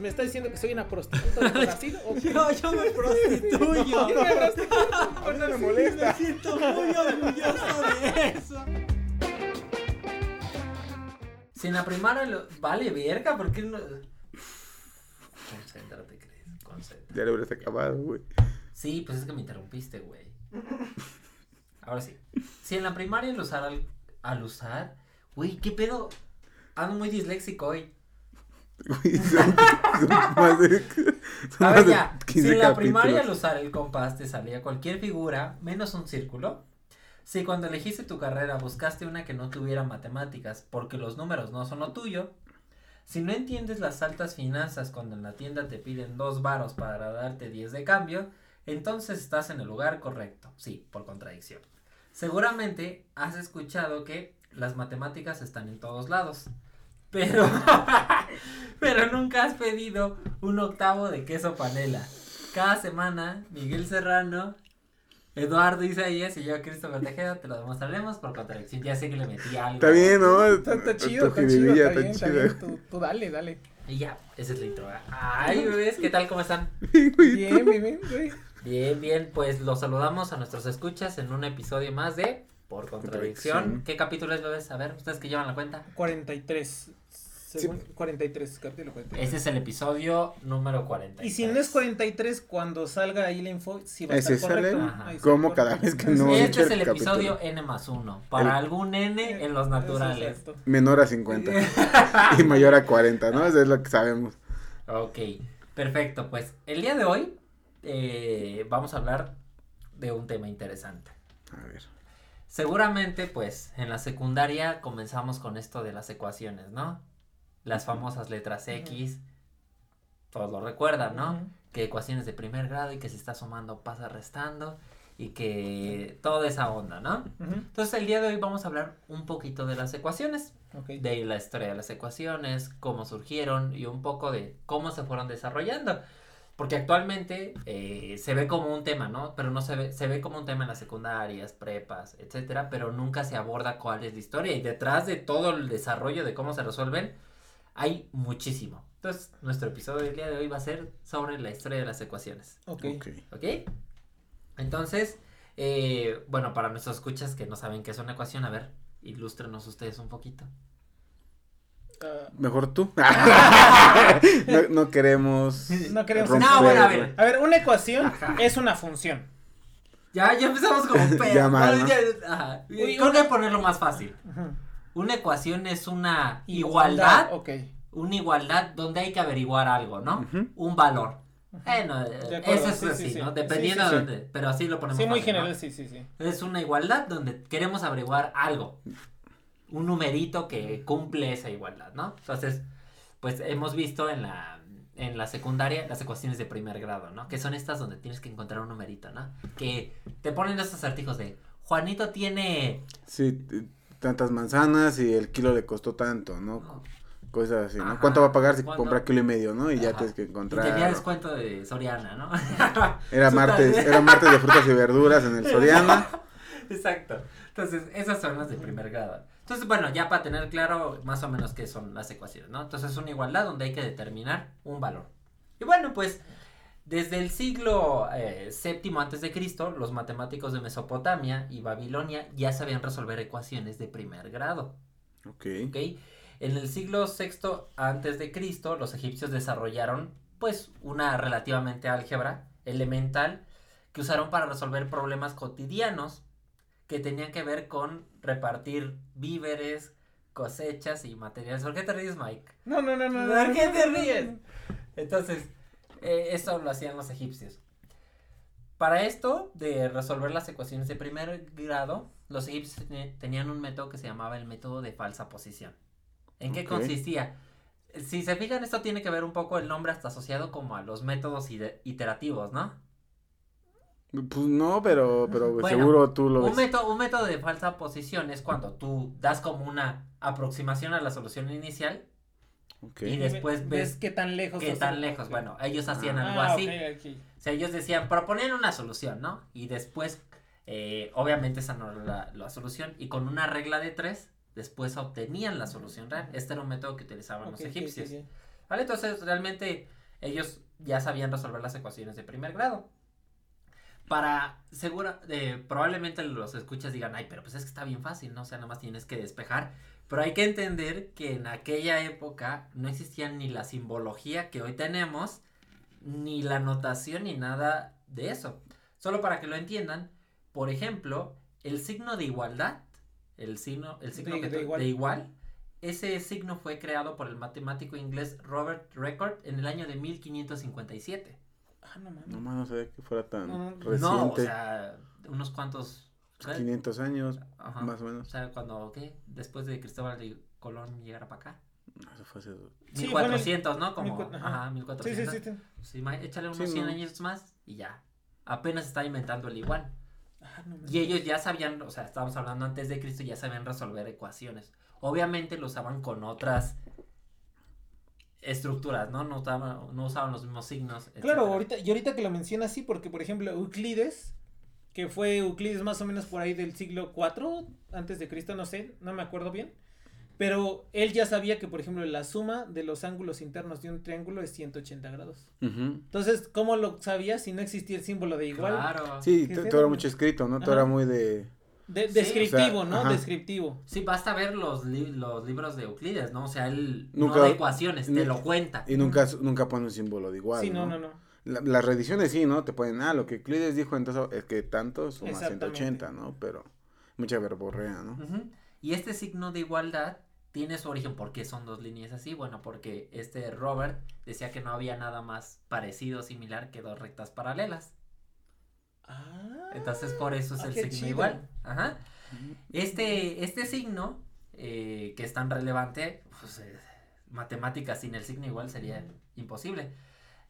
¿Me está diciendo que soy una prostituta de Brasil? ¿O qué? yo, yo me prostituyo. Yo me prostituyo. A mí no me molesta. Me siento muy orgulloso de eso. Si en la primaria lo... Vale, verga, ¿por qué no...? Concéntrate, Cris, concéntrate. Ya lo hubieras acabado, güey. Sí, pues es que me interrumpiste, güey. Ahora sí. Si en la primaria al usar al, al usar... Güey, ¿qué pedo? Ando muy disléxico hoy. Güey, son, son más de. son A más ver de ya, si 15 en la primaria al usar el compás te salía cualquier figura menos un círculo, si cuando elegiste tu carrera buscaste una que no tuviera matemáticas porque los números no son lo tuyo, si no entiendes las altas finanzas cuando en la tienda te piden dos varos para darte 10 de cambio, entonces estás en el lugar correcto, sí, por contradicción. Seguramente has escuchado que las matemáticas están en todos lados, pero, pero nunca has pedido un octavo de queso panela. Cada semana, Miguel Serrano, Eduardo Isaías y yo, Christopher Tejeda, te lo demostraremos por contradicción. Ya sé que le metí algo. Está bien, ¿no? Está, está chido, está chido, está bien, está bien. Tú, tú dale, dale. Y ya, esa es la intro. Ay, bebés, ¿qué tal? ¿Cómo están? Bien, bien, bien, güey. Bien, bien, pues los saludamos a nuestros escuchas en un episodio más de Por Contradicción. Contradicción. ¿Qué capítulo es, bebés? A ver, ustedes que llevan la cuenta. 43. Según, 43, capítulo 43. Ese es el episodio número 40. Y si no es 43, cuando salga ahí la info, si va a estar correcto. como cada vez que no Este es el capítulo. episodio N más 1. Para El- algún N en los es naturales. Menor a 50 y mayor a 40, ¿no? Eso es lo que sabemos. Ok, perfecto. Pues el día de hoy eh, vamos a hablar de un tema interesante. A ver. Seguramente, pues, en la secundaria comenzamos con esto de las ecuaciones, ¿no? Las famosas letras X, todos lo recuerdan, ¿no? Ujú. Que ecuaciones de primer grado y que si está sumando pasa restando y que toda esa onda, ¿no? Ujú. Entonces el día de hoy vamos a hablar un poquito de las ecuaciones, Ok. de la historia de las ecuaciones, cómo surgieron y un poco de cómo se fueron desarrollando. Porque actualmente eh, se ve como un tema, ¿no? Pero no se ve, se ve como un tema en las secundarias, prepas, etcétera, pero nunca se aborda cuál es la historia. Y detrás de todo el desarrollo de cómo se resuelven, hay muchísimo. Entonces, nuestro episodio del día de hoy va a ser sobre la historia de las ecuaciones. Ok. Ok. ¿Ok? Entonces, eh, bueno, para nuestros escuchas que no saben qué es una ecuación, a ver, ilústrenos ustedes un poquito. Ah, Mejor tú. no, no queremos. No queremos- romper- No, bueno, a ver. a ver, una ecuación Ajá. es una función. Ya, ya empezamos como pedo. Ya mal, ¿no? ya- ajá. Uy, Creo una- que ponerlo más fácil. Ujú. Una ecuación es una igualdad, una igualdad donde hay que averiguar algo, ¿no? Un valor. Bueno, eh, eso es sí, sí, así, sí. ¿no? Sí, Dependiendo sí, de dónde, pero así lo ponemos. Sí, muy fácil, ¿no? general, sí, sí, sí. Es una igualdad donde queremos averiguar algo. Un numerito que cumple esa igualdad, ¿no? Entonces, pues hemos visto en la, en la secundaria las ecuaciones de primer grado, ¿no? Que son estas donde tienes que encontrar un numerito, ¿no? Que te ponen estos acertijos de Juanito tiene... Sí, tantas manzanas y el kilo le costó tanto, ¿no? Cosas así, ¿no? Ajá. ¿Cuánto va a pagar si ¿Cuánto? compra kilo y medio, no? Y ya tienes que Y encontrar. tenía descuento de Soriana, ¿no? Era martes, era martes de frutas y verduras en el Soriana. Exacto. Entonces, esas son las de primer grado. Entonces, bueno, ya para tener claro más o menos qué son las ecuaciones, ¿no? Entonces, es una igualdad donde hay que determinar un valor. Y bueno, pues, desde el siglo eh, séptimo antes de Cristo, los matemáticos de Mesopotamia y Babilonia ya sabían resolver ecuaciones de primer grado. Ok. ¿ok? En el siglo sexto antes de Cristo, los egipcios desarrollaron, pues, una relativamente álgebra elemental que usaron para resolver problemas cotidianos que tenían que ver con repartir víveres, cosechas y materiales. ¿Por qué te ríes, Mike? No, no, no, no. ¿Por no, qué no, te no, no, ríes? no. Entonces, eh, eso lo hacían los egipcios. Para esto, de resolver las ecuaciones de primer grado, los egipcios tenían un método que se llamaba el método de falsa posición. ¿En qué consistía? Si se fijan, esto tiene que ver un poco el nombre hasta asociado como a los métodos iterativos, ¿no? Pues no, pero, pero Bueno, seguro tú lo Un ves. método, un método de falsa posición es cuando tú das como una aproximación a la solución inicial Y después ves qué tan lejos. qué tan lejos. Bueno, ellos hacían Ah, algo así. O sea, ellos decían, proponían una solución, ¿no? Y después, eh, obviamente esa no era la, la solución. Y con una regla de tres, después obtenían la solución real. Este era un método que utilizaban los egipcios. ¿Vale? Entonces, realmente ellos ya sabían resolver las ecuaciones de primer grado. Para, segura, eh, probablemente los escuchas digan, ay, pero pues es que está bien fácil, ¿no? O sea, nada más tienes que despejar. Pero hay que entender que en aquella época no existía ni la simbología que hoy tenemos, ni la notación, ni nada de eso. Solo para que lo entiendan, por ejemplo, el signo de igualdad, el signo, el signo De- que de to- igual. de igual, ese signo fue creado por el matemático inglés Robert Record en el año de 1557. Ah, no mames. Nomás no sabía que fuera tan No, no, no. reciente. No, o sea, unos cuantos... ¿sabes? 500 años, Ajá. más o O menos. sea, cuando, ¿qué? Después de Cristóbal de Colón llegara para acá. No, Eso fue hace... Sí, fue en el- 1400, ¿no? Como, 1400, ajá, ajá. Sí, 1400. sí, sí. sí. Sí, ma- échale unos Sí, 100 no. años más y ya. Apenas está inventando el igual. Ah, no. Y ellos ya sabían, o sea, estábamos hablando antes de Cristo, ya sabían resolver ecuaciones. Obviamente lo usaban con otras estructuras, ¿no? No usaban, no usaban los mismos signos. Claro, ahorita, y ahorita que lo mencionas sí, porque por ejemplo Euclides, que fue Euclides más o menos por ahí del siglo IV antes de Cristo, no sé, no me acuerdo bien, pero él ya sabía que por ejemplo la suma de los ángulos internos de un triángulo es 180 grados. Entonces, ¿cómo lo sabía si no existía el símbolo de igual? Claro. Sí, ¿Qué to- es todo era mucho escrito, ¿no? Todo era muy de... De- Sí, descriptivo, o sea, ¿no? ajá. Descriptivo. Sí, basta ver los, li- los libros de Euclides, ¿no? O sea, él Nunca- no de ecuaciones, te lo cuenta. Y nunca, nunca pone un símbolo de igual, sí, ¿no? no, no, no. La- las reediciones sí, ¿no? Te ponen, ah, lo que Euclides dijo, entonces es que tanto suma Exactamente. 180, ¿no? Pero mucha verborrea, ¿no? Y este signo de igualdad tiene su origen. ¿Por qué son dos líneas así? Bueno, porque este Robert decía que no había nada más parecido o similar que dos rectas paralelas. Ah, Entonces por eso es ah, el signo chido. igual. Ajá. Este, este signo, eh, que es tan relevante, pues eh, matemáticas sin el signo igual sería imposible.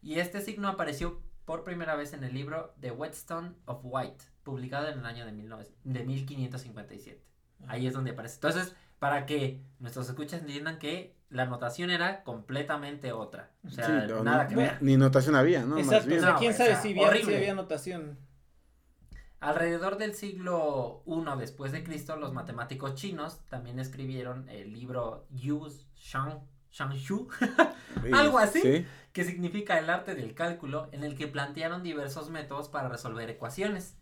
Y este signo apareció por primera vez en el libro The Whetstone of White, publicado en el año de, 19 de 1557. Ahí es donde aparece. Entonces, para que nuestros escuchas entiendan que la notación era completamente otra. O sea, Sí, no, nada no- que ver. Ni notación había, ¿no? Más Exacto, o sea, quién o sabe sea, si había, si había notación. Alrededor del siglo I después de Cristo, los matemáticos chinos también escribieron el libro Yu Shang, Shangshu, algo así. Sí. que significa el arte del cálculo, en el que plantearon diversos métodos para resolver ecuaciones.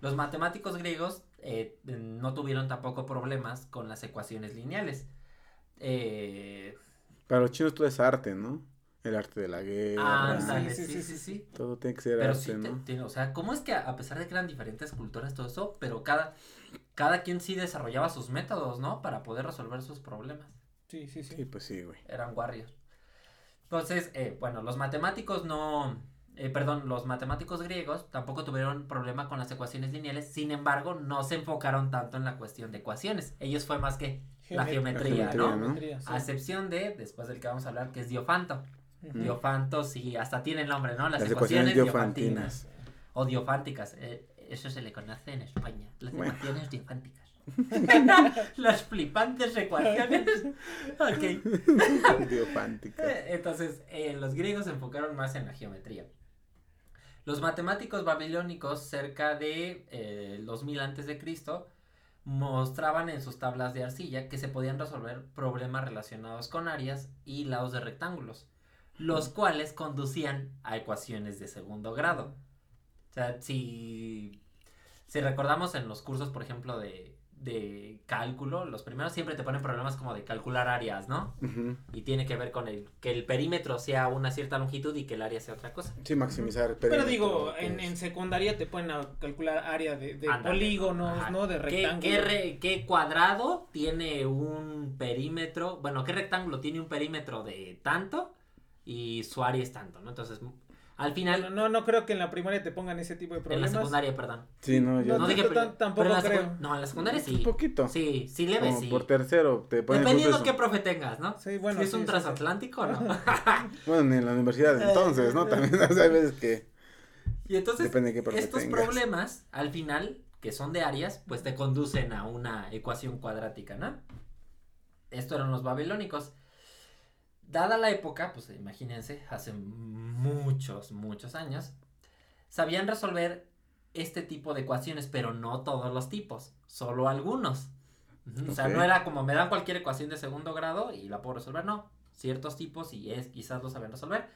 Los matemáticos griegos eh, no tuvieron tampoco problemas con las ecuaciones lineales. Eh, Para los chinos todo es arte, ¿no? El arte de la guerra. ándale, sí, sí, sí, sí, sí. Todo tiene que ser Pero arte, sí, te- ¿no? te- o sea, ¿cómo es que a a pesar de que eran diferentes culturas, todo eso, pero cada, cada quien sí desarrollaba sus métodos, ¿no? Para poder resolver sus problemas. Sí, sí, sí. Sí, pues sí, güey. Eran warriors. Entonces, eh, bueno, los matemáticos no, eh, perdón, los matemáticos griegos tampoco tuvieron problema con las ecuaciones lineales, sin embargo, no se enfocaron tanto en la cuestión de ecuaciones. Ellos fue más que la Geomet- geometría, La ¿no? geometría, ¿no? Geometría, sí. A excepción de, después del que vamos a hablar, que es Diofanto. Ujú. Diofanto, sí, hasta tiene el nombre, ¿no? Las, Las ecuaciones, ecuaciones diofantinas. O diofánticas, eh, eso se le conoce en España. Las Bueno. ecuaciones diofánticas. Las flipantes ecuaciones. ok. Eh, Entonces, eh, los griegos se enfocaron más en la geometría. Los matemáticos babilónicos, cerca de eh, los mil antes de Cristo, mostraban en sus tablas de arcilla que se podían resolver problemas relacionados con áreas y lados de rectángulos, los cuales conducían a ecuaciones de segundo grado. O sea, si, si recordamos en los cursos, por ejemplo, de, de cálculo, los primeros siempre te ponen problemas como de calcular áreas, ¿no? Y tiene que ver con el que el perímetro sea una cierta longitud y que el área sea otra cosa. Sí, maximizar. el Pero perímetro, digo, que en, en secundaria te ponen a calcular área de, de polígonos, Ajá. ¿no? De ¿Qué, rectángulos. qué re- qué cuadrado tiene un perímetro? Bueno, ¿qué rectángulo tiene un perímetro de tanto? Y su área es tanto, ¿no? Entonces, al final, Bueno, no, no creo que en la primaria te pongan ese tipo de en la problemas. secundaria, perdón. Sí, no, yo No, dije tampoco pero en la creo. No, en la secundaria sí. Un poquito. Sí, sí leve, Como sí. por tercero te ponen Dependiendo qué profe tengas, ¿no? Sí, bueno. si es sí, un sí, sí. transatlántico, ¿no? Bueno, en la universidad de entonces, ¿no? También o sea, hay veces que Y entonces, Depende de qué profe estos tengas. problemas, al final, que son de áreas, pues te conducen a una ecuación cuadrática, ¿no? Esto eran los babilónicos. Dada la época, pues imagínense, hace muchos, muchos años, sabían resolver este tipo de ecuaciones, pero no todos los tipos, solo algunos. O sea, no era como me dan cualquier ecuación de segundo grado y la puedo resolver, no. Ciertos tipos y es, quizás lo saben resolver.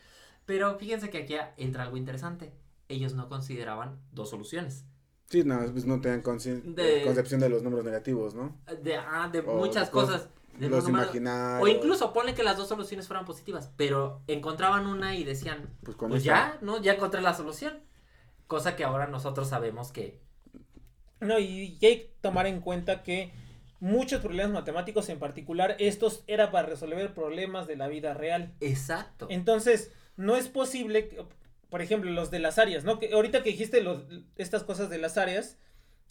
Pero fíjense que aquí entra algo interesante. Ellos no consideraban dos soluciones. Sí, no, pues no tenían De- concepción de los números negativos, ¿no? De, ah, de O muchas cosas. De los imaginarios. O incluso ponle que las dos soluciones fueran positivas, pero encontraban una y decían, Pues con pues ya, ¿no? Ya encontré la solución. Cosa que ahora nosotros sabemos que No, y, y hay que tomar en cuenta que muchos problemas matemáticos, en particular, estos era para resolver problemas de la vida real. Exacto. Entonces, no es posible, que, por ejemplo, los de las áreas, ¿no? Que ahorita que dijiste los, estas cosas de las áreas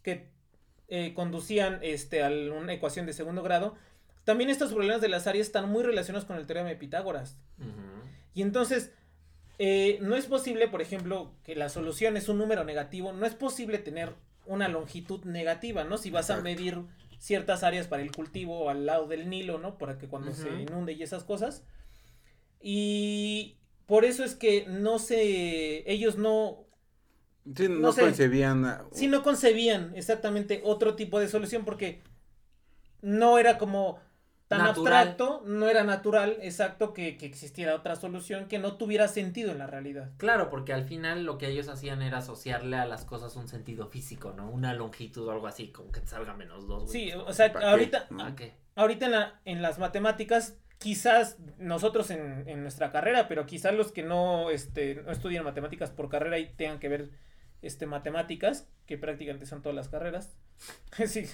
que eh, conducían este, a una ecuación de segundo grado, también estos problemas de las áreas están muy relacionados con el teorema de Pitágoras. Y entonces, eh, no es posible, por ejemplo, que la solución es un número negativo, no es posible tener una longitud negativa, ¿no? Si vas a medir ciertas áreas para el cultivo al lado del Nilo, ¿no? Para que cuando se inunde y esas cosas. Y por eso es que no se, ellos no, Sí, no, concebían. sí no concebían exactamente otro tipo de solución porque no era como tan Natural. abstracto, no era natural, exacto, que, que existiera otra solución que no tuviera sentido en la realidad. Claro, porque al final lo que ellos hacían era asociarle a las cosas un sentido físico, ¿no? Una longitud o algo así, como que te salga menos dos. güey. Sí, Pues, o sea, ahorita. ¿Para qué? ahorita en, la- en las matemáticas, quizás nosotros en, en nuestra carrera, pero quizás los que no, este, no estudian matemáticas por carrera y tengan que ver este, matemáticas, que prácticamente son todas las carreras. sí.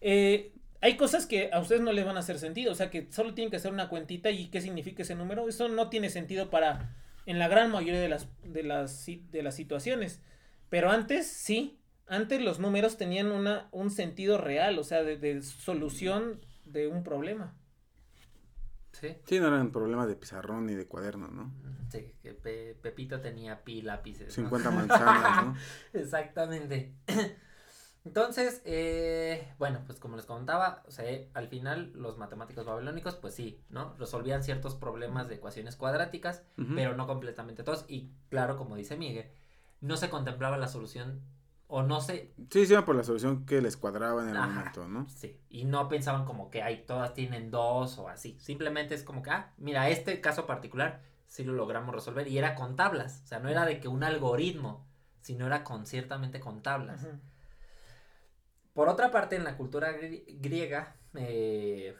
Eh, hay cosas que a ustedes no les van a hacer sentido, o sea, que solo tienen que hacer una cuentita y qué significa ese número. Eso no tiene sentido para, en la gran mayoría de las, de las, de las situaciones. Pero antes, sí. Antes los números tenían una, un sentido real, o sea, de, de solución de un problema. Sí. Sí, no eran problemas de pizarrón ni de cuaderno, ¿no? Sí, que Pe- Pepito tenía pi lápices. ¿no? 50 manzanas, ¿no? Exactamente. Entonces, eh, bueno, pues como les comentaba, o sea, eh, al final los matemáticos babilónicos, pues sí, ¿no? Resolvían ciertos problemas de ecuaciones cuadráticas, pero no completamente todos. Y claro, como dice Miguel, no se contemplaba la solución, o no se, Sí, iban por la solución que les cuadraba en el Ajá. momento, ¿no? sí, y no pensaban como que hay, todas tienen dos o así. Simplemente es como que, ah, mira, este caso particular sí lo logramos resolver y era con tablas, o sea, no era de que un algoritmo, sino era con ciertamente con tablas. Ujú. Por otra parte, en la cultura gri- griega, eh,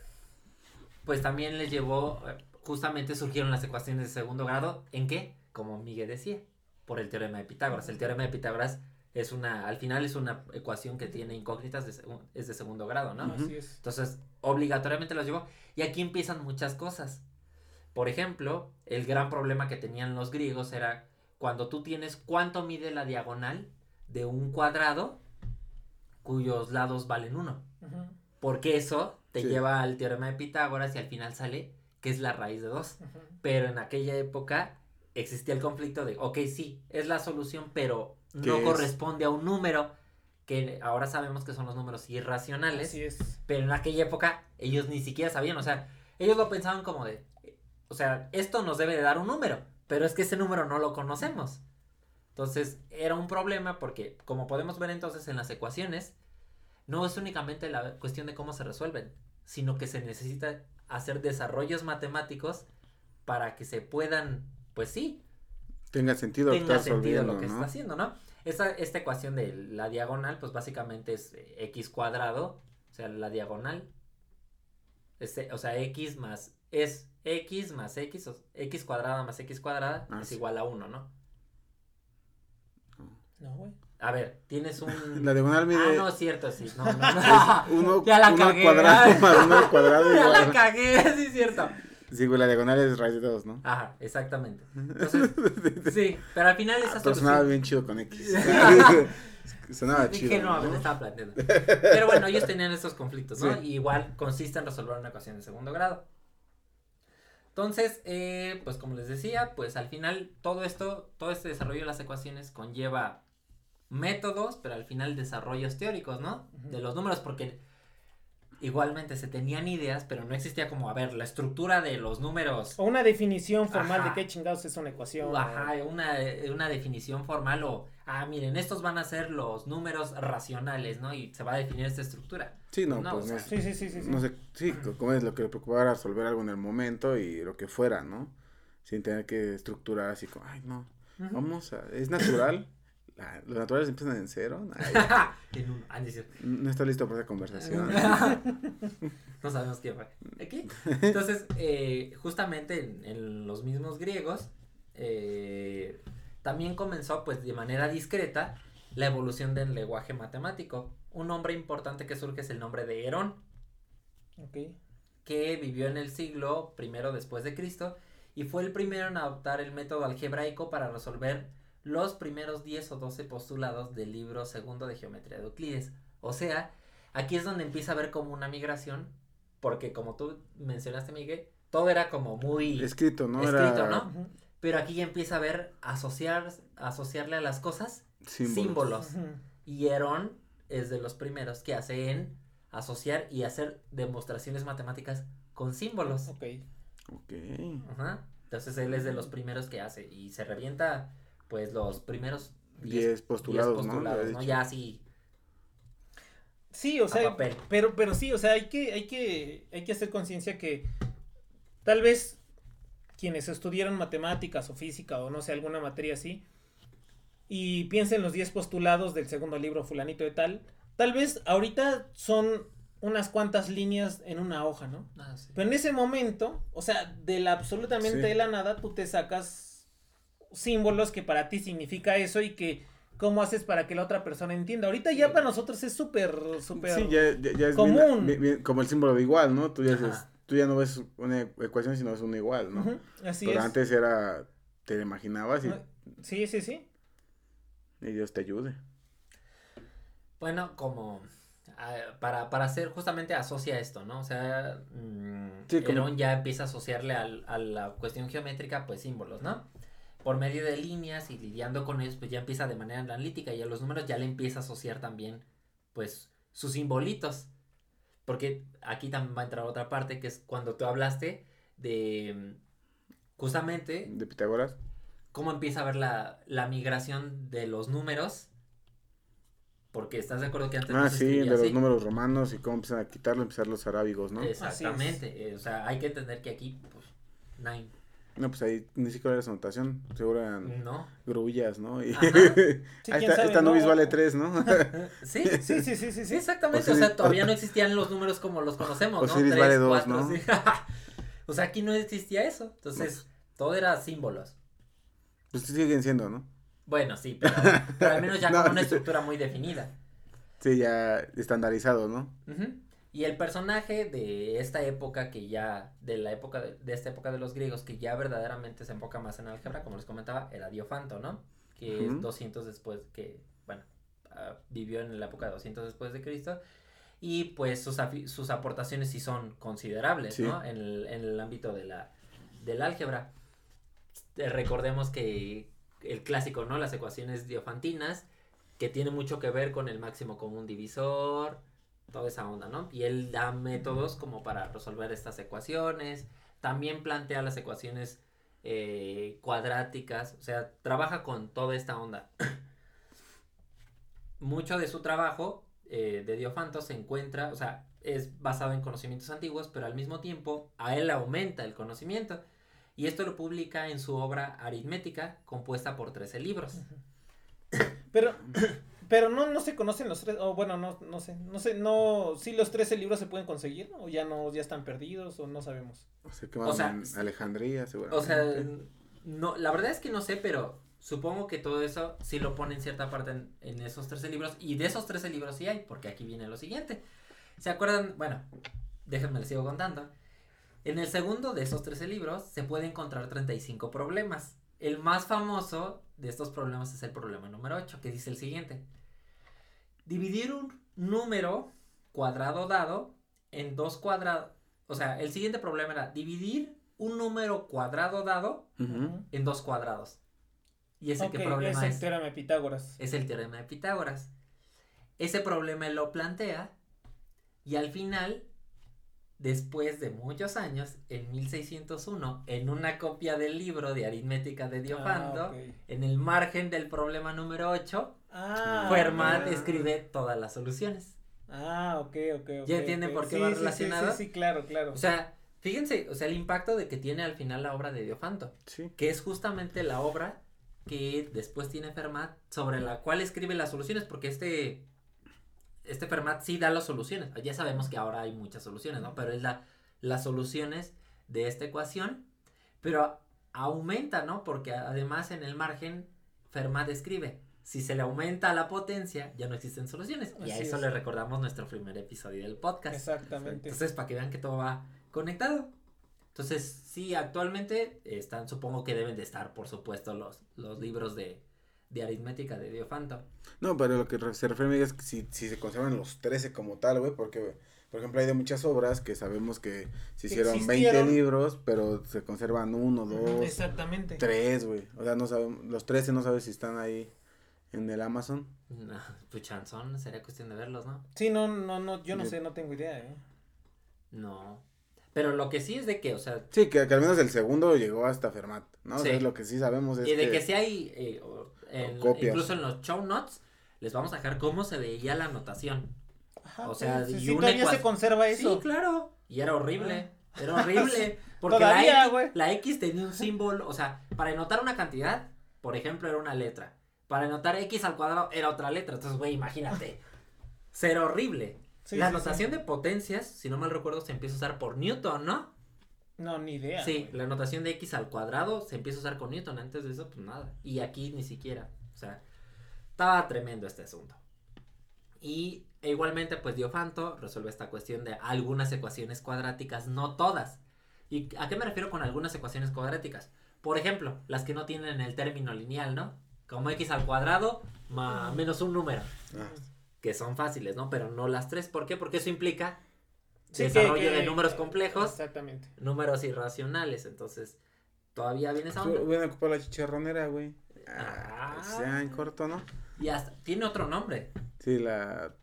pues también les llevó, eh, justamente surgieron las ecuaciones de segundo grado, ¿en qué? Como Miguel decía, por el teorema de Pitágoras. El teorema de Pitágoras es una, al final es una ecuación que tiene incógnitas, de es de segundo grado, ¿no? Así es. Entonces, obligatoriamente los llevó. Y aquí empiezan muchas cosas. Por ejemplo, el gran problema que tenían los griegos era cuando tú tienes cuánto mide la diagonal de un cuadrado cuyos lados valen uno. Porque eso te Sí. lleva al teorema de Pitágoras y al final sale que es la raíz de 2. ujú. Pero en aquella época existía el conflicto de, ok, sí, es la solución, pero ¿Qué no es? corresponde a un número que ahora sabemos que son los números irracionales. Así es. Pero en aquella época ellos ni siquiera sabían, o sea, ellos lo pensaban como de, o sea, esto nos debe de dar un número, pero es que ese número no lo conocemos. Entonces era un problema porque, como podemos ver entonces en las ecuaciones, no es únicamente la cuestión de cómo se resuelven, sino que se necesita hacer desarrollos matemáticos para que se puedan, pues sí, Tenga sentido lo que tenga sentido lo que ¿no? está haciendo, ¿no? Esta, esta ecuación de la diagonal, pues básicamente es eh, x cuadrado, o sea, la diagonal, eh, o sea, x más, es x más x, o x cuadrada más x cuadrada Ah, es sí. igual a 1, ¿no? No, güey. A ver, tienes un... La diagonal mide Ah, no, es cierto, sí, no, no, no. uno, Ya la uno cagué, cuadrado más uno al cuadrado ya la cagué, sí es cierto. Sí, güey, la diagonal es raíz de dos, ¿no? Ajá, exactamente. Entonces, sí, pero al final esa Pero sonaba solución... bien chido con X. sonaba chido. Dije, no, me ¿no? estaba planteando. Pero bueno, ellos tenían estos conflictos, ¿no? Sí. Y igual consiste en resolver una ecuación de segundo grado. Entonces, eh, pues como les decía, pues al final todo esto, todo este desarrollo de las ecuaciones conlleva métodos, pero al final desarrollos teóricos, ¿no? De los números, porque igualmente se tenían ideas, pero no existía como, a ver, la estructura de los números. O una definición formal Ajá. de qué chingados es una ecuación. Ajá, una, una definición formal o, ah, miren, estos van a ser los números racionales, ¿no? Y se va a definir esta estructura. Sí, no, No, pues o no Sí, sí, sí, sí. sí. no sé, sí, co- como es lo que le preocupaba era resolver algo en el momento y lo que fuera, ¿no? Sin tener que estructurar así como, ay, no, vamos a, es natural, La- los naturales empiezan en cero, Ay, En un, ah, no no está listo para esa conversación. no sabemos qué fue. Aquí. Entonces, eh, justamente en, en los mismos griegos, eh, también comenzó, pues, de manera discreta, la evolución del lenguaje matemático. Un nombre importante que surge es el nombre de Herón, Ok. que vivió en el siglo primero después de Cristo y fue el primero en adoptar el método algebraico para resolver los primeros 10 o 12 postulados del libro segundo de geometría de Euclides. O sea, aquí es donde empieza a haber como una migración, porque como tú mencionaste, Miguel, todo era como muy Escrito, ¿no? escrito, Era ¿no? Pero aquí ya empieza a ver asociar, asociarle a las cosas símbolos. Y Herón es de los primeros que hace en asociar y hacer demostraciones matemáticas con símbolos. Ok. Ok. Ajá. Entonces él es de los primeros que hace y se revienta pues los primeros 10 postulados, ¿no? postulados, ¿no? Ya así Sí, o sea, papel. pero, pero sí, o sea, hay que, hay que, hay que hacer conciencia que tal vez quienes estudiaron matemáticas o física o no sé, alguna materia así, y piensen los 10 postulados del segundo libro fulanito de tal, tal vez ahorita son unas cuantas líneas en una hoja, ¿no? Ah, sí. Pero en ese momento, o sea, de la absolutamente Sí. de la nada, tú te sacas símbolos que para ti significa eso y que cómo haces para que la otra persona entienda. Ahorita ya para nosotros es súper, súper... Sí, ya, ya, ya es bien- común. bien- bien- como el símbolo de igual, ¿no? Tú ya, tú ya no ves una ecuación, sino ves una igual, ¿no? Ujú, Así Pero es. antes era, te lo imaginabas y, Sí, sí, sí. y Dios te ayude. Bueno, como para, para hacer justamente asocia esto, ¿no? O sea, mm, Sí, como- Herón ya empieza a asociarle al- a la cuestión geométrica pues símbolos, ¿no? Por medio de líneas y lidiando con ellos pues ya empieza de manera analítica y a los números ya le empieza a asociar también pues sus simbolitos. Porque aquí también va a entrar otra parte que es cuando tú hablaste de justamente De Pitágoras. cómo empieza a ver la, la migración de los números. Porque estás de acuerdo que antes no Ah, se sí, de los así? números romanos y cómo empiezan a quitarlo, empezar los arábigos, ¿no? Exactamente. eh, o sea, hay que entender que aquí, pues, nine. No, pues ahí ni siquiera era esa notación, seguro eran ¿No? grullas, ¿no? Y Ajá. Sí, ahí quién está, sabe, esta ¿no? nubis vale tres, ¿no? Sí. Sí, sí, sí, sí, Sí, exactamente. O sea, todavía no existían los números como los conocemos, ¿no? Osiris Tres, vale dos, cuatro, ¿no? sí. o sea, aquí no existía eso. Entonces, todo era símbolos. Pues siguen siendo, ¿no? Bueno, sí, pero, pero al menos ya con una estructura muy definida. Sí, ya estandarizado, ¿no? Ujú. Y el personaje de esta época que ya, de la época de, de esta época de los griegos, que ya verdaderamente se enfoca más en álgebra, como les comentaba, era Diofanto, ¿no? Que Ujú. es 200 después, que, bueno, ah, vivió en la época de 200 después de Cristo. Y pues sus, sus aportaciones sí son considerables, Sí. ¿no? En el, en el ámbito de la, del álgebra. Eh, recordemos que el clásico, ¿no? Las ecuaciones diofantinas, que tiene mucho que ver con el máximo común divisor, toda esa onda, ¿no? Y él da métodos como para resolver estas ecuaciones, también plantea las ecuaciones eh, cuadráticas, o sea, trabaja con toda esta onda. Mucho de su trabajo eh, de Diofanto se encuentra, o sea, es basado en conocimientos antiguos, pero al mismo tiempo a él aumenta el conocimiento. Y esto lo publica en su obra aritmética, compuesta por 13 libros. Pero, pero no, no se conocen los tres, o bueno, no, no sé, no sé, no, si los 13 libros se pueden conseguir, o ya no, ya están perdidos, o no sabemos. O sea, que O van sea, en s- Alejandría, seguramente. O sea, no, la verdad es que no sé, pero supongo que todo eso sí lo pone en cierta parte en, en esos 13 libros. Y de esos 13 libros sí hay, porque aquí viene lo siguiente. ¿Se acuerdan? Bueno, déjenme les sigo contando. En el segundo de esos 13 libros se puede encontrar 35 problemas. El más famoso de estos problemas es el problema número 8, que dice el siguiente. Dividir un número cuadrado dado en dos cuadrados. O sea, el siguiente problema era dividir un número cuadrado dado en dos cuadrados. ¿Y ese qué problema es el es? teorema de Pitágoras. Es el teorema de Pitágoras. Ese problema lo plantea y al final, después de muchos años, en 1601, en una copia del libro de aritmética de Diofando, Ah, en el margen del problema número 8, Ah, Fermat ah. escribe todas las soluciones. Ah, ok, ok, ok. ¿Ya entienden ok. por qué Sí, va sí, sí, relacionado? Sí, sí, claro, claro. O sea, fíjense, o sea, el impacto de que tiene al final la obra de Diofanto, Sí. que es justamente la obra que después tiene Fermat sobre la cual escribe las soluciones, porque este este Fermat sí da las soluciones. Ya sabemos que ahora hay muchas soluciones, ¿no? Pero es la las soluciones de esta ecuación, pero aumenta, ¿no? Porque además en el margen Fermat escribe si se le aumenta la potencia, ya no existen soluciones. Y a eso es. le recordamos nuestro primer episodio del podcast. Exactamente. Entonces, para que vean que todo va conectado. Entonces, sí, actualmente están, supongo que deben de estar, por supuesto, los, los libros de, de aritmética de Diofanto. No, pero lo que se refiere es que si, si se conservan los 13 como tal, güey, porque, por ejemplo, hay de muchas obras que sabemos que se hicieron existieron. 20 libros, pero se conservan uno, dos, Exactamente. tres, güey. O sea, no sabemos, los 13 no sabes si están ahí en el Amazon. No, pues chanzón, sería cuestión de verlos, ¿no? Sí, no, no, no, yo no sé, no tengo idea, eh. No. Pero lo que sí es de que, o sea, Sí, que, que al menos el segundo llegó hasta Fermat, ¿no? O sea, Sí. es lo que sí sabemos es y de que... que si hay, eh, o- en- Copias. incluso en los show notes, les vamos a dejar cómo se veía la anotación. Ajá, O sea, sí, y sí, una todavía se conserva eso. Sí, claro. Y era horrible. Era horrible. Porque Todavía, la, X, la X tenía un símbolo. O sea, para anotar una cantidad, por ejemplo, era una letra. Para anotar X al cuadrado era otra letra. Entonces, güey, imagínate. Ser horrible. Sí, la sí, sí. de potencias, si no mal recuerdo, se empieza a usar por Newton, ¿no? No, ni idea. Sí, güey. la anotación de X al cuadrado se empieza a usar con Newton. Antes de eso, pues nada. Y aquí ni siquiera. O sea, estaba tremendo este asunto. Y e igualmente, pues Diofanto resuelve esta cuestión de algunas ecuaciones cuadráticas, no todas. ¿Y a qué me refiero con algunas ecuaciones cuadráticas? Por ejemplo, las que no tienen el término lineal, ¿no? Como x al cuadrado más menos un número, Ah, que son fáciles, ¿no? Pero no las tres. ¿Por qué? Porque eso implica Sí, desarrollo que- de números complejos, Exactamente. números irracionales. Entonces, todavía viene esa pues, onda. hubieran ocupado la chicharronera, güey. Ah. Ah, ya en corto, ¿no? Y hasta tiene otro nombre. Sí, la...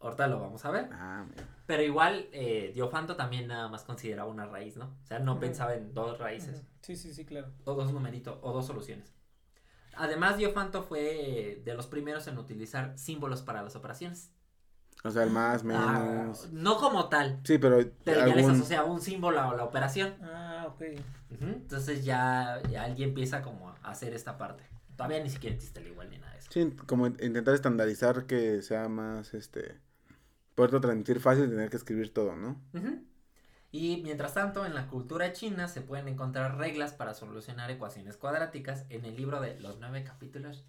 Ahorita lo vamos a ver. Ah, mira. Pero igual, eh, Diofanto también nada más consideraba una raíz, ¿no? O sea, no pensaba en dos raíces. Sí, sí, sí, claro. o dos numeritos, o dos soluciones. Además, Diofanto fue eh, de los primeros en utilizar símbolos para las operaciones. O sea, el más, Ah, menos... no como tal, Sí, pero, pero ya les asociaba un símbolo a la operación. Ah, ok. Entonces ya, ya alguien empieza como a hacer esta parte. Todavía ni siquiera existe el igual ni nada de eso. Sí, como in- intentar estandarizar que sea más, este... Poderlo transmitir fácil y tener que escribir todo, ¿no? Ujú. Y mientras tanto, en la cultura china se pueden encontrar reglas para solucionar ecuaciones cuadráticas en el libro de los nueve capítulos.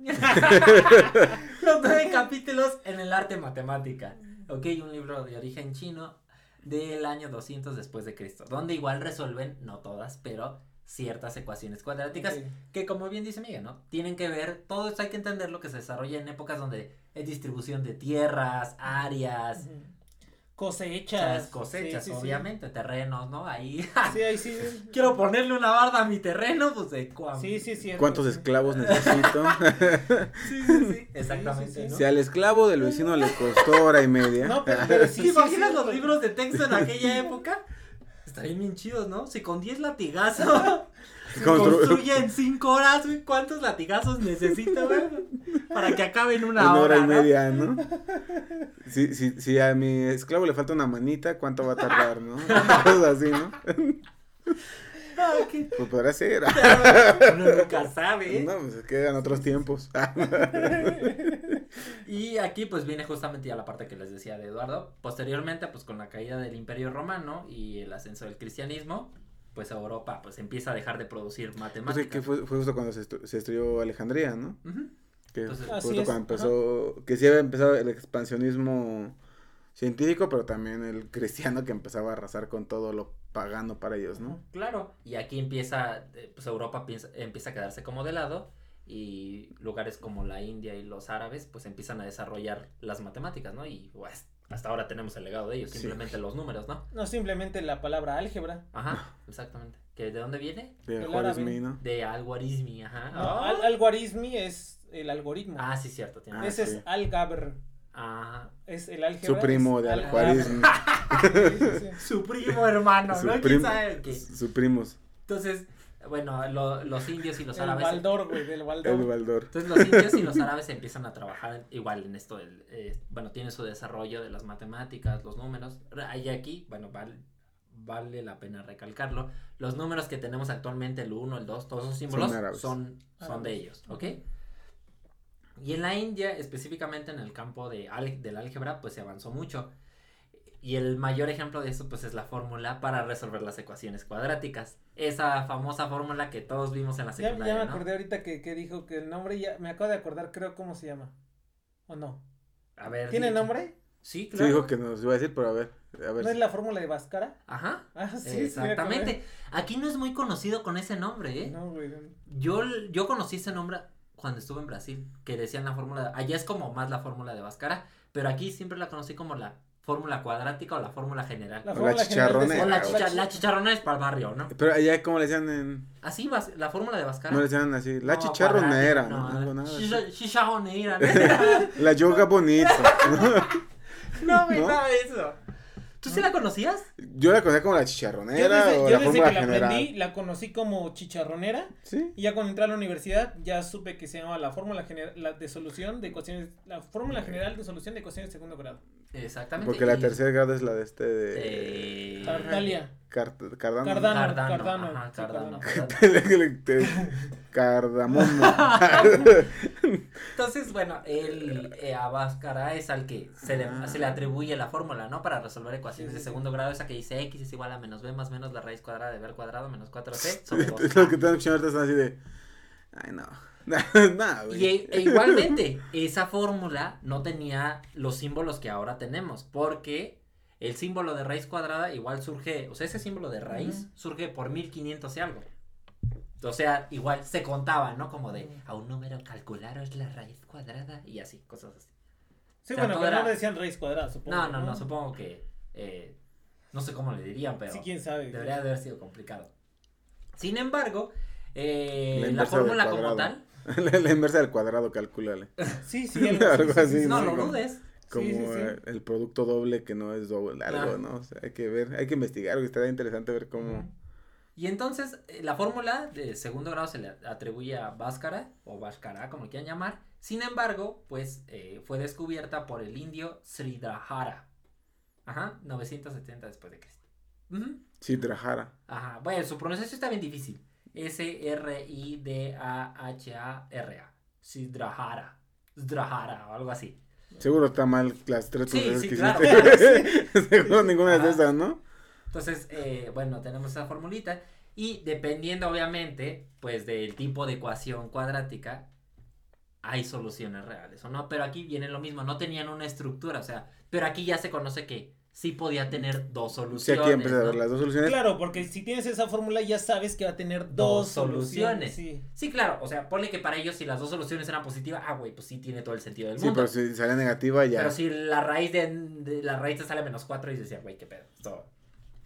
los nueve capítulos en el arte matemática. Ok, un libro de origen chino del año 200 después de Cristo, donde igual resuelven, no todas, pero ciertas ecuaciones cuadráticas que como bien dice Miguel, ¿no? Tienen que ver, todo esto hay que entender lo que se desarrolla en épocas donde es distribución de tierras, áreas, Cosechas. sea, cosechas, Sí, sí, sí. obviamente, terrenos, ¿no? Ahí Sí, ahí sí. quiero ponerle una barda a mi terreno, pues de cuam- Sí, sí, sí. ¿Cuántos esclavos necesito? Sí, sí, sí, exactamente, sí, sí. ¿no? si al esclavo del vecino le costó hora y media. No, pero, pero sí, ¿Te sí, imaginas sí. los libros de texto en aquella época? Estarían bien chidos, ¿no? Si con 10 latigazos se Constru- construye en 5 horas, güey, ¿cuántos latigazos necesita, güey? Para que acabe en una, Una hora y ¿no? media, ¿no? Si, si, si a mi esclavo le falta una manita, ¿cuánto va a tardar, no? Cosas así, ¿no? Pues podrá ser. Uno nunca sabe. ¿eh? No, pues quedan otros tiempos. Y aquí pues viene justamente ya la parte que les decía de Eduardo. Posteriormente pues con la caída del Imperio Romano y el ascenso del cristianismo, pues Europa pues empieza a dejar de producir Pues sí, matemáticas. que fue, fue justo cuando se, se destruyó Alejandría, ¿no? Que Entonces- Así justo cuando empezó, que sí había empezado el expansionismo científico, pero también el cristiano que empezaba a arrasar con todo lo pagano para ellos, ¿no? Claro, y aquí empieza, eh, pues Europa piensa- empieza a quedarse como de lado y lugares como la India y los árabes pues empiezan a desarrollar las matemáticas, ¿no? Y pues, hasta ahora tenemos el legado de ellos, Sí. simplemente los números, ¿no? No simplemente la palabra álgebra. Ajá, exactamente. ¿Que ¿De dónde viene? De árabe. ¿no? De algoritmi, ajá. No, Ah. al- algoritmi es el algoritmo. Ah, sí, cierto. Tiene Ah, Ese sí. es algabr. Ajá. Es el álgebra. Su primo de. Aljuarismi. Sí, sí, sí. Su primo hermano, Su ¿no? ¿Quién primo. sabe qué? Su primos. Entonces, bueno, lo- los indios y los El árabes. Baldor, güey, del El Baldor. Baldor. Entonces los indios y los árabes empiezan a trabajar igual en esto, del, eh, bueno, tiene su desarrollo de las matemáticas, los números. Hay aquí, bueno, vale, vale la pena recalcarlo, los números que tenemos actualmente, el 1, el 2, todos esos símbolos árabes. son, son de ellos, ¿ok? Y en la India, específicamente en el campo de al- del álgebra, pues se avanzó mucho. Y el mayor ejemplo de eso, pues es la fórmula para resolver las ecuaciones cuadráticas. Esa famosa fórmula que todos vimos en la Ya, ya secundaria, me ¿no? acordé ahorita que, que dijo que el nombre ya. Me acabo de acordar, creo, cómo se llama. ¿O no? A ver, ¿Tiene nombre? Sí, Sí, claro. dijo que nos iba a decir, pero a ver. A ver. ¿No es la fórmula de Bhaskara? Ajá. Ah, sí. sí, me Exactamente. Aquí no es muy conocido con ese nombre. ¿eh? No, güey. no. Yo, yo conocí ese nombre cuando estuve en Brasil, que decían la fórmula, allá es como más la fórmula de Bhaskara, pero aquí siempre la conocí como la fórmula cuadrática o la fórmula general. La fórmula chicharronera, O la, güey. chicha- la chicharrona es para el barrio, ¿no? Pero allá, ¿cómo le decían en.? Así la fórmula de Bhaskara. No le decían así. La No, chicharronera, ¿no? Así. chicha- chicharronera, ¿no? La yoga bonito. no, me ¿No? nada eso. ¿Tú sí la conocías? Yo la conocía como la Yo chicharronera desde, o yo la desde fórmula que la general. aprendí, la conocí como chicharronera. Sí. Y ya cuando entré a la universidad, ya supe que se llamaba la fórmula general la de solución de ecuaciones. La fórmula general de solución de ecuaciones de segundo grado. Exactamente. Porque la y- tercera grado es la de este de. Eh, Tartaglia. Cart- Cardano. Cardano. Cardano, Cardano, ajá, Cardano, Cardano. Entonces, bueno, el eh, a Bhaskara es al que se le, Ah. se le atribuye la fórmula, ¿no? Para resolver ecuaciones Sí, de sí, segundo grado, esa que dice x es igual a menos b más menos la raíz cuadrada de b al cuadrado menos 4c sobre Los 2 que están escuchando ahorita están así de. Ay, no. güey. Y e- e igualmente, esa fórmula no tenía los símbolos que ahora tenemos, porque el símbolo de raíz cuadrada igual surge, o sea, ese símbolo de raíz surge por 1500 y algo. O sea, igual se contaba, ¿no? Como de, a un número calcularos la raíz cuadrada y así, cosas así. Sí, O sea, bueno, pero era- no decían raíz cuadrada, supongo. No, no, no, supongo que, eh, no sé cómo le dirían, pero Sí, quién sabe. debería de haber sido complicado. Sin embargo, eh, La fórmula como tal, la, la inversa del cuadrado, calcúlale. Sí, sí, algo, Algo sí, sí, así, sí, no sí, lo como- dudes. Como Sí, sí, sí. eh, el producto doble que no es doble, algo, Claro. ¿no? O sea, hay que ver, hay que investigar, estaría interesante ver cómo. Y entonces, eh, la fórmula de segundo grado se le atribuye a Bhaskara, o Bhaskara, como quieran llamar. Sin embargo, pues eh, fue descubierta por el indio Sridhara. Ajá, 970 después de Cristo. Ajá, bueno, su pronunciación está bien difícil. S-R-I-D-A-H-A-R-A. Sridhara. Sridhara o algo así. Seguro está mal las tres Sí, sí, que claro. hiciste. Seguro ninguna de esas, ¿no? Entonces, eh, bueno, tenemos esa formulita. Y dependiendo, obviamente, pues del tipo de ecuación cuadrática, hay soluciones reales, ¿o no? Pero aquí viene lo mismo, no tenían una estructura, o sea, pero aquí ya se conoce que sí podía tener dos Sí, soluciones. aquí empieza a ver las dos soluciones. Claro, porque si tienes esa fórmula ya sabes que va a tener dos, Dos soluciones. soluciones. Sí. Sí, claro, o sea, ponle que para ellos si las dos soluciones eran positivas, ah, güey, pues sí tiene todo el sentido del Sí, mundo. pero si sale negativa ya. Pero si la raíz de, de la raíz te sale menos 4 y decía, güey, qué pedo, esto,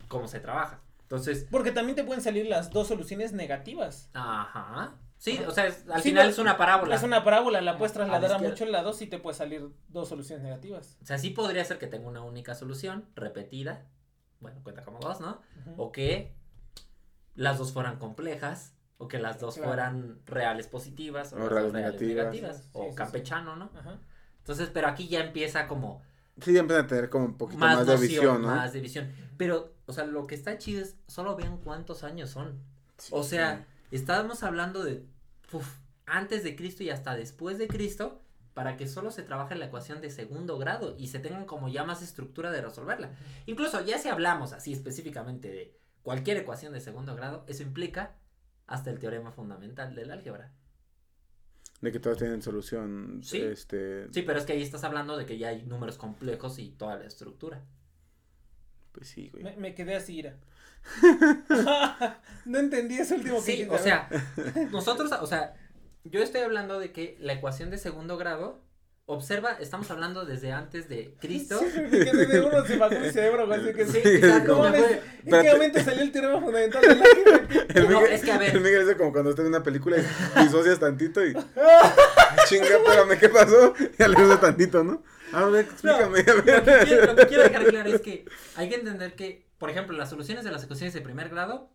¿cómo se trabaja? Entonces, Porque también te pueden salir las dos soluciones negativas. ajá. Sí, o sea, es- al Sí, final no, es una parábola. Es una parábola, la puedes A la trasladar a izquierda. muchos lados y te puede salir dos soluciones negativas. O sea, sí podría ser que tenga una única solución repetida. Bueno, cuenta como dos, ¿no? O que las dos fueran complejas. O que las dos Claro. fueran reales positivas. O, O las reales dos reales negativas. negativas. Sí, o sí, sí. campechano, ¿no? Ajá. Entonces, pero aquí ya empieza como Sí, ya empieza a tener como un poquito más, más, de noción, visión, ¿no? más de visión. Pero, o sea, lo que está chido es, solo vean cuántos años son. O sea, estábamos hablando de uf, antes de Cristo y hasta después de Cristo para que solo se trabaje la ecuación de segundo grado y se tengan como ya más estructura de resolverla. Incluso ya si hablamos así específicamente de cualquier ecuación de segundo grado, eso implica hasta el teorema fundamental del álgebra. De que todos tienen solución. Sí. Este, Sí, pero es que ahí estás hablando de que ya hay números complejos y toda la estructura. Pues sí, güey. Me, me quedé así, ira. no entendí eso último Sí, o sea, nosotros, o sea, yo estoy hablando de que la ecuación de segundo grado observa, estamos hablando desde antes de Cristo. Sí, que desde uno se bajó el cerebro, güey, así que Sí, sí. ¿Cómo ¿En qué momento salió el teorema fundamental álgebra? El No, Miguel, es que a ver. el Miguel es como cuando estás en una película y disocias tantito y. Chinga, espérame, ¿qué pasó? Ya le uso tantito, ¿no? A ver, explícame. a Lo que, quiero, lo que quiero dejar claro es que hay que entender que, por ejemplo, las soluciones de las ecuaciones de primer grado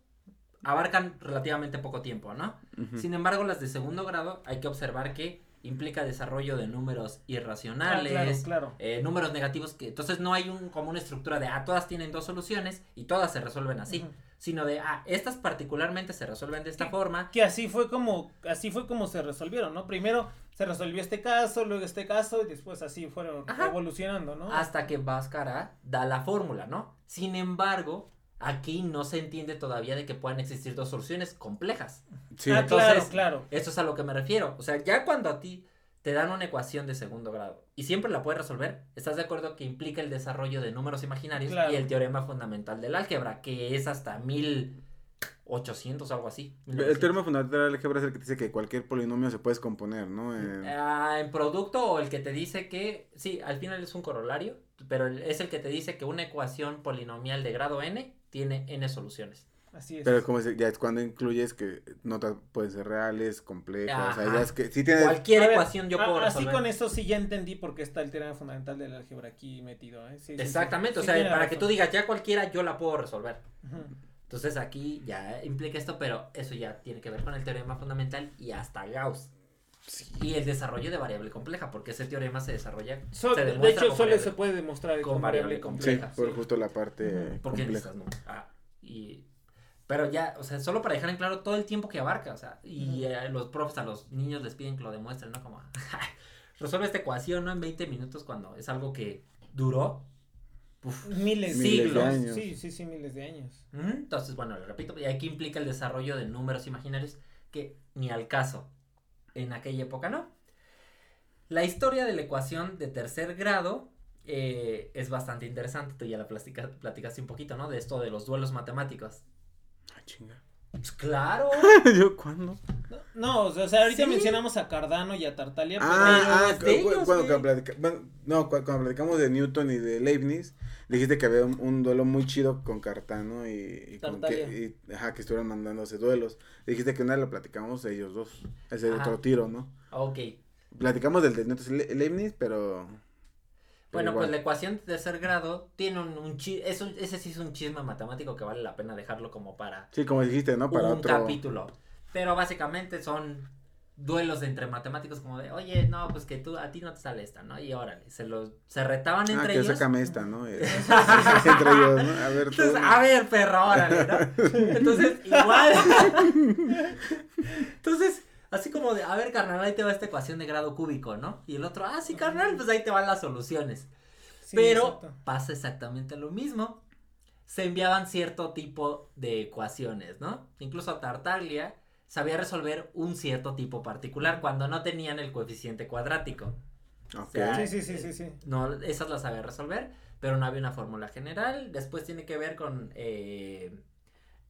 abarcan relativamente poco tiempo, ¿no? Sin embargo, las de segundo grado hay que observar que implica desarrollo de números Ah, irracionales, claro, claro. eh, números negativos que entonces no hay un como una estructura de ah todas tienen dos soluciones y todas se resuelven así. Sino de ah estas particularmente se resuelven de esta forma. Que así fue como, así fue como se resolvieron, ¿no? Primero se resolvió este caso, luego este caso, y después así fueron Ajá. evolucionando, ¿no? hasta que Bhaskara da la fórmula, ¿no? Sin embargo, aquí no se entiende todavía de que puedan existir dos soluciones complejas. Sí. ah, entonces- claro, claro. Eso es a lo que me refiero. O sea, ya cuando a ti te dan una ecuación de segundo grado y siempre la puedes resolver, ¿estás de acuerdo que implica el desarrollo de números imaginarios Claro. y el teorema fundamental del álgebra, que es hasta 1800 o algo así? El teorema fundamental del álgebra es el que dice que cualquier polinomio se puede descomponer, ¿no? En- Ah, en producto o el que te dice que, sí, al final es un corolario, pero es el que te dice que una ecuación polinomial de grado n tiene n soluciones. Así es. Pero como ya es cuando incluyes que notas pueden ser reales, complejas, o sea, ya es que sí tiene... Cualquier ver, ecuación yo puedo Así resolver. con eso sí ya entendí por qué está el teorema fundamental del álgebra aquí metido, ¿eh? Sí, sí, sí. Exactamente, o sea, para que tú digas ya cualquiera yo la puedo resolver. Entonces aquí ya implica esto, pero eso ya tiene que ver con el teorema fundamental y hasta Gauss. Y el desarrollo de variable compleja, porque ese teorema se desarrolla So- se de hecho, con solo variable- se puede demostrar con con variable variable Sí, compleja. por justo la parte Ujú. porque compleja. necesitas números. Ah, y pero ya, o sea, solo para dejar en claro todo el tiempo que abarca, o sea, y eh, los profes a los niños les piden que lo demuestren, ¿no? Como resuelve esta ecuación, ¿no? En 20 minutos cuando es algo que duró. uf, Miles, Miles de años. Sí, sí, sí, miles de años. Entonces, bueno, lo repito, y aquí implica el desarrollo de números imaginarios que ni al caso en aquella época, ¿no? La historia de la ecuación de tercer grado eh, es bastante interesante, tú ya la platicaste un poquito, ¿no? De esto de los duelos matemáticos. Ah, chinga. Pues claro. ¿Yo cuándo? No, o sea, ahorita Sí. mencionamos a Cardano y a Tartaglia, pero Ah, ah, cu- ellos, cuando, platica- bueno, no, cu- cuando platicamos de Newton y de Leibniz, dijiste que había un, un duelo muy chido con Cartano y, y con que, y- ajá, que estuvieron mandándose duelos. Dijiste que una lo platicamos de ellos dos, ese Ajá. otro tiro, ¿no? Ok. Platicamos del de Newton y Le- Leibniz, pero... Bueno, pues igual. la ecuación de tercer grado tiene un, un chi- es un- ese sí es un chisme matemático que vale la pena dejarlo como para Sí, como dijiste, ¿no? Para un otro... capítulo. Pero básicamente son duelos entre matemáticos como de, oye, no, pues que tú, a ti no te sale esta, ¿no? Y órale, se los, se retaban Ah, entre que ellos. sácame esta, ¿no? Eh, Entre ellos, ¿no? A ver, tú. Entonces, a ver, perro, órale, ¿no? Entonces, igual. Entonces, así como de, a ver, carnal, ahí te va esta ecuación de grado cúbico, ¿no? Y el otro, ah, sí, carnal, pues ahí te van las soluciones. Sí, Pero exacto. pasa exactamente lo mismo. Se enviaban cierto tipo de ecuaciones, ¿no? Incluso a Tartaglia sabía resolver un cierto tipo particular cuando no tenían el coeficiente cuadrático. Ok. sea, Sí, sí, sí, sí, sí. No, esas las sabía resolver, pero no había una fórmula general. Después tiene que ver con eh,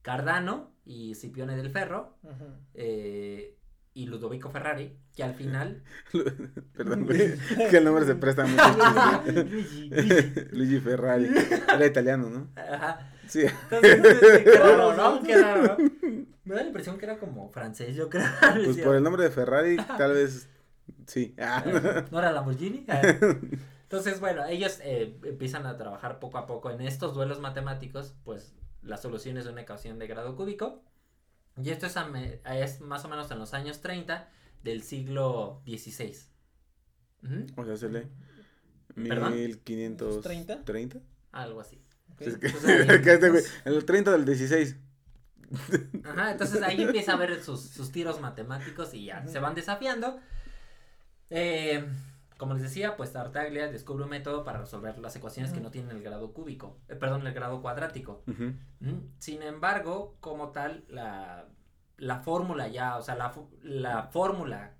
Cardano y Scipione del Ferro Ujú. eh, y Ludovico Ferrari, que al final... Perdón, güey, que el nombre se presta mucho. Luigi, Luigi. Luigi Ferrari. Era italiano, ¿no? Ajá. Sí. Entonces, qué raro, ¿no? Qué raro, ¿no? Me da la impresión que era como francés, yo creo. Pues por el nombre de Ferrari, tal vez sí. Ah, ¿No era Lamborghini? Ah. Entonces, bueno, ellos eh, empiezan a trabajar poco a poco en estos duelos matemáticos, pues las soluciones de una ecuación de grado cúbico. Y esto es, a me- es más o menos en los años 30 del siglo XVI. O sea, se lee. ¿Perdón? 1530. 30? Algo así. Ok. Es que, Entonces, que güey, en el 30 del 16. Ajá, entonces ahí empieza a ver sus, sus tiros matemáticos y ya se van desafiando. Eh, como les decía, pues Tartaglia descubre un método para resolver las ecuaciones que no tienen el grado cúbico, eh, perdón, el grado cuadrático. ¿Mm? Sin embargo, como tal, la, la fórmula ya, o sea, la, la fórmula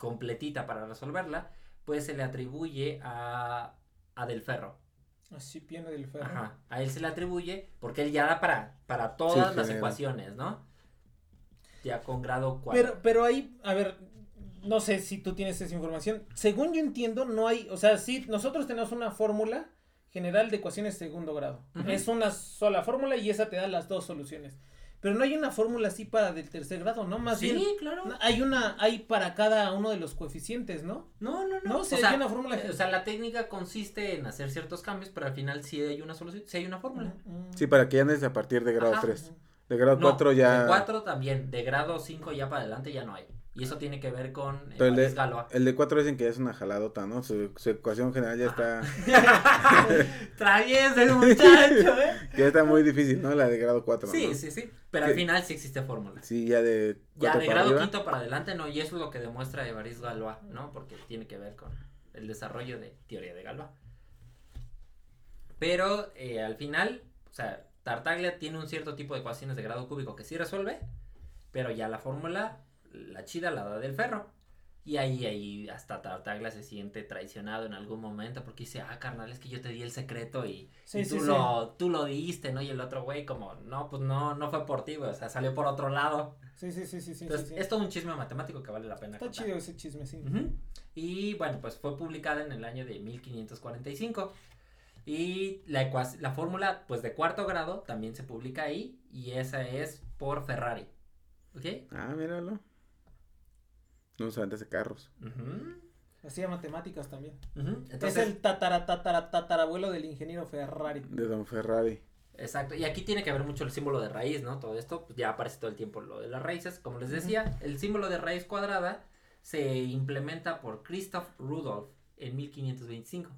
completita para resolverla, pues se le atribuye a, a Del Ferro. Así piano del ferro. Ajá, a él se le atribuye porque él ya da para, para todas las ecuaciones, ¿no? Ya con grado 4. Pero, pero ahí, a ver, no sé si tú tienes esa información. Según yo entiendo, no hay, o sea, sí, nosotros tenemos una fórmula general de ecuaciones de segundo grado. Es una sola fórmula y esa te da las dos soluciones. Pero no hay una fórmula así para del tercer grado, ¿no? Más sí, bien claro. hay una, hay para cada uno de los coeficientes, ¿no? No, no, no. No, o, sí, sea, hay una fórmula. eh, o sea, la técnica consiste en hacer ciertos cambios, pero al final sí hay una solución, sí hay una fórmula. Mm, Sí, para que ya no es a partir de grado Ajá. 3. De grado No, 4 ya. De 4 también, de grado 5 ya para adelante ya no hay. Y eso tiene que ver con eh, el de-. El de 4 dicen que es una jaladota, ¿no? Su, su ecuación general ya está. Travieso el muchacho, ¿eh? que ya está muy difícil, ¿no? La de grado 4. Sí, ¿no? sí, sí. Pero al final sí existe fórmula. Sí, ya de Ya 4 de grado arriba. quinto para adelante no, y eso es lo que demuestra Évariste Galois, ¿no? Porque tiene que ver con el desarrollo de teoría de Galois. Pero eh, al final, o sea, Tartaglia tiene un cierto tipo de ecuaciones de grado cúbico que sí resuelve, pero ya la fórmula, la chida la da del ferro. Y ahí, ahí hasta Tartaglia se siente traicionado en algún momento porque dice, ah, carnal, es que yo te di el secreto y, Sí, y sí, tú, sí. Lo, tú lo diste, ¿no? Y el otro güey como, no, pues no, no fue por ti, güey, o sea, salió por otro lado. Sí, sí, sí, sí, sí. Entonces, sí, sí. es todo un chisme matemático que vale la pena Está contar. chido ese chisme, sí. Ujú. Y bueno, pues fue publicada en el año de 1545. Y la, ecua- la fórmula, pues de cuarto grado, también se publica ahí. Y esa es por Ferrari. ¿Ok? Ah, míralo. No antes de carros. Hacía matemáticas también. ujú. es Entonces, el tatara, tatara, tatarabuelo del ingeniero Ferrari. De Don Ferrari. exacto. Y aquí tiene que ver mucho el símbolo de raíz, ¿no? Todo esto, pues ya aparece todo el tiempo lo de las raíces. Como les decía, el símbolo de raíz cuadrada se implementa por Christoph Rudolph en 1525.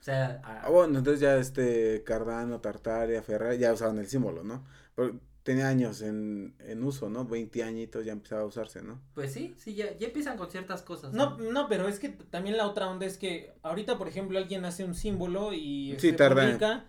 O sea, a- Ah, bueno, entonces ya este Cardano, Tartaria, Ferrari ya usaban el símbolo, ¿no? Pero tenía años en, en uso, ¿no? 20 añitos ya empezaba a usarse, ¿no? pues sí, sí, ya, ya empiezan con ciertas cosas. No, no, pero es que también la otra onda es que ahorita, por ejemplo, alguien hace un símbolo y Sí, tarda. publica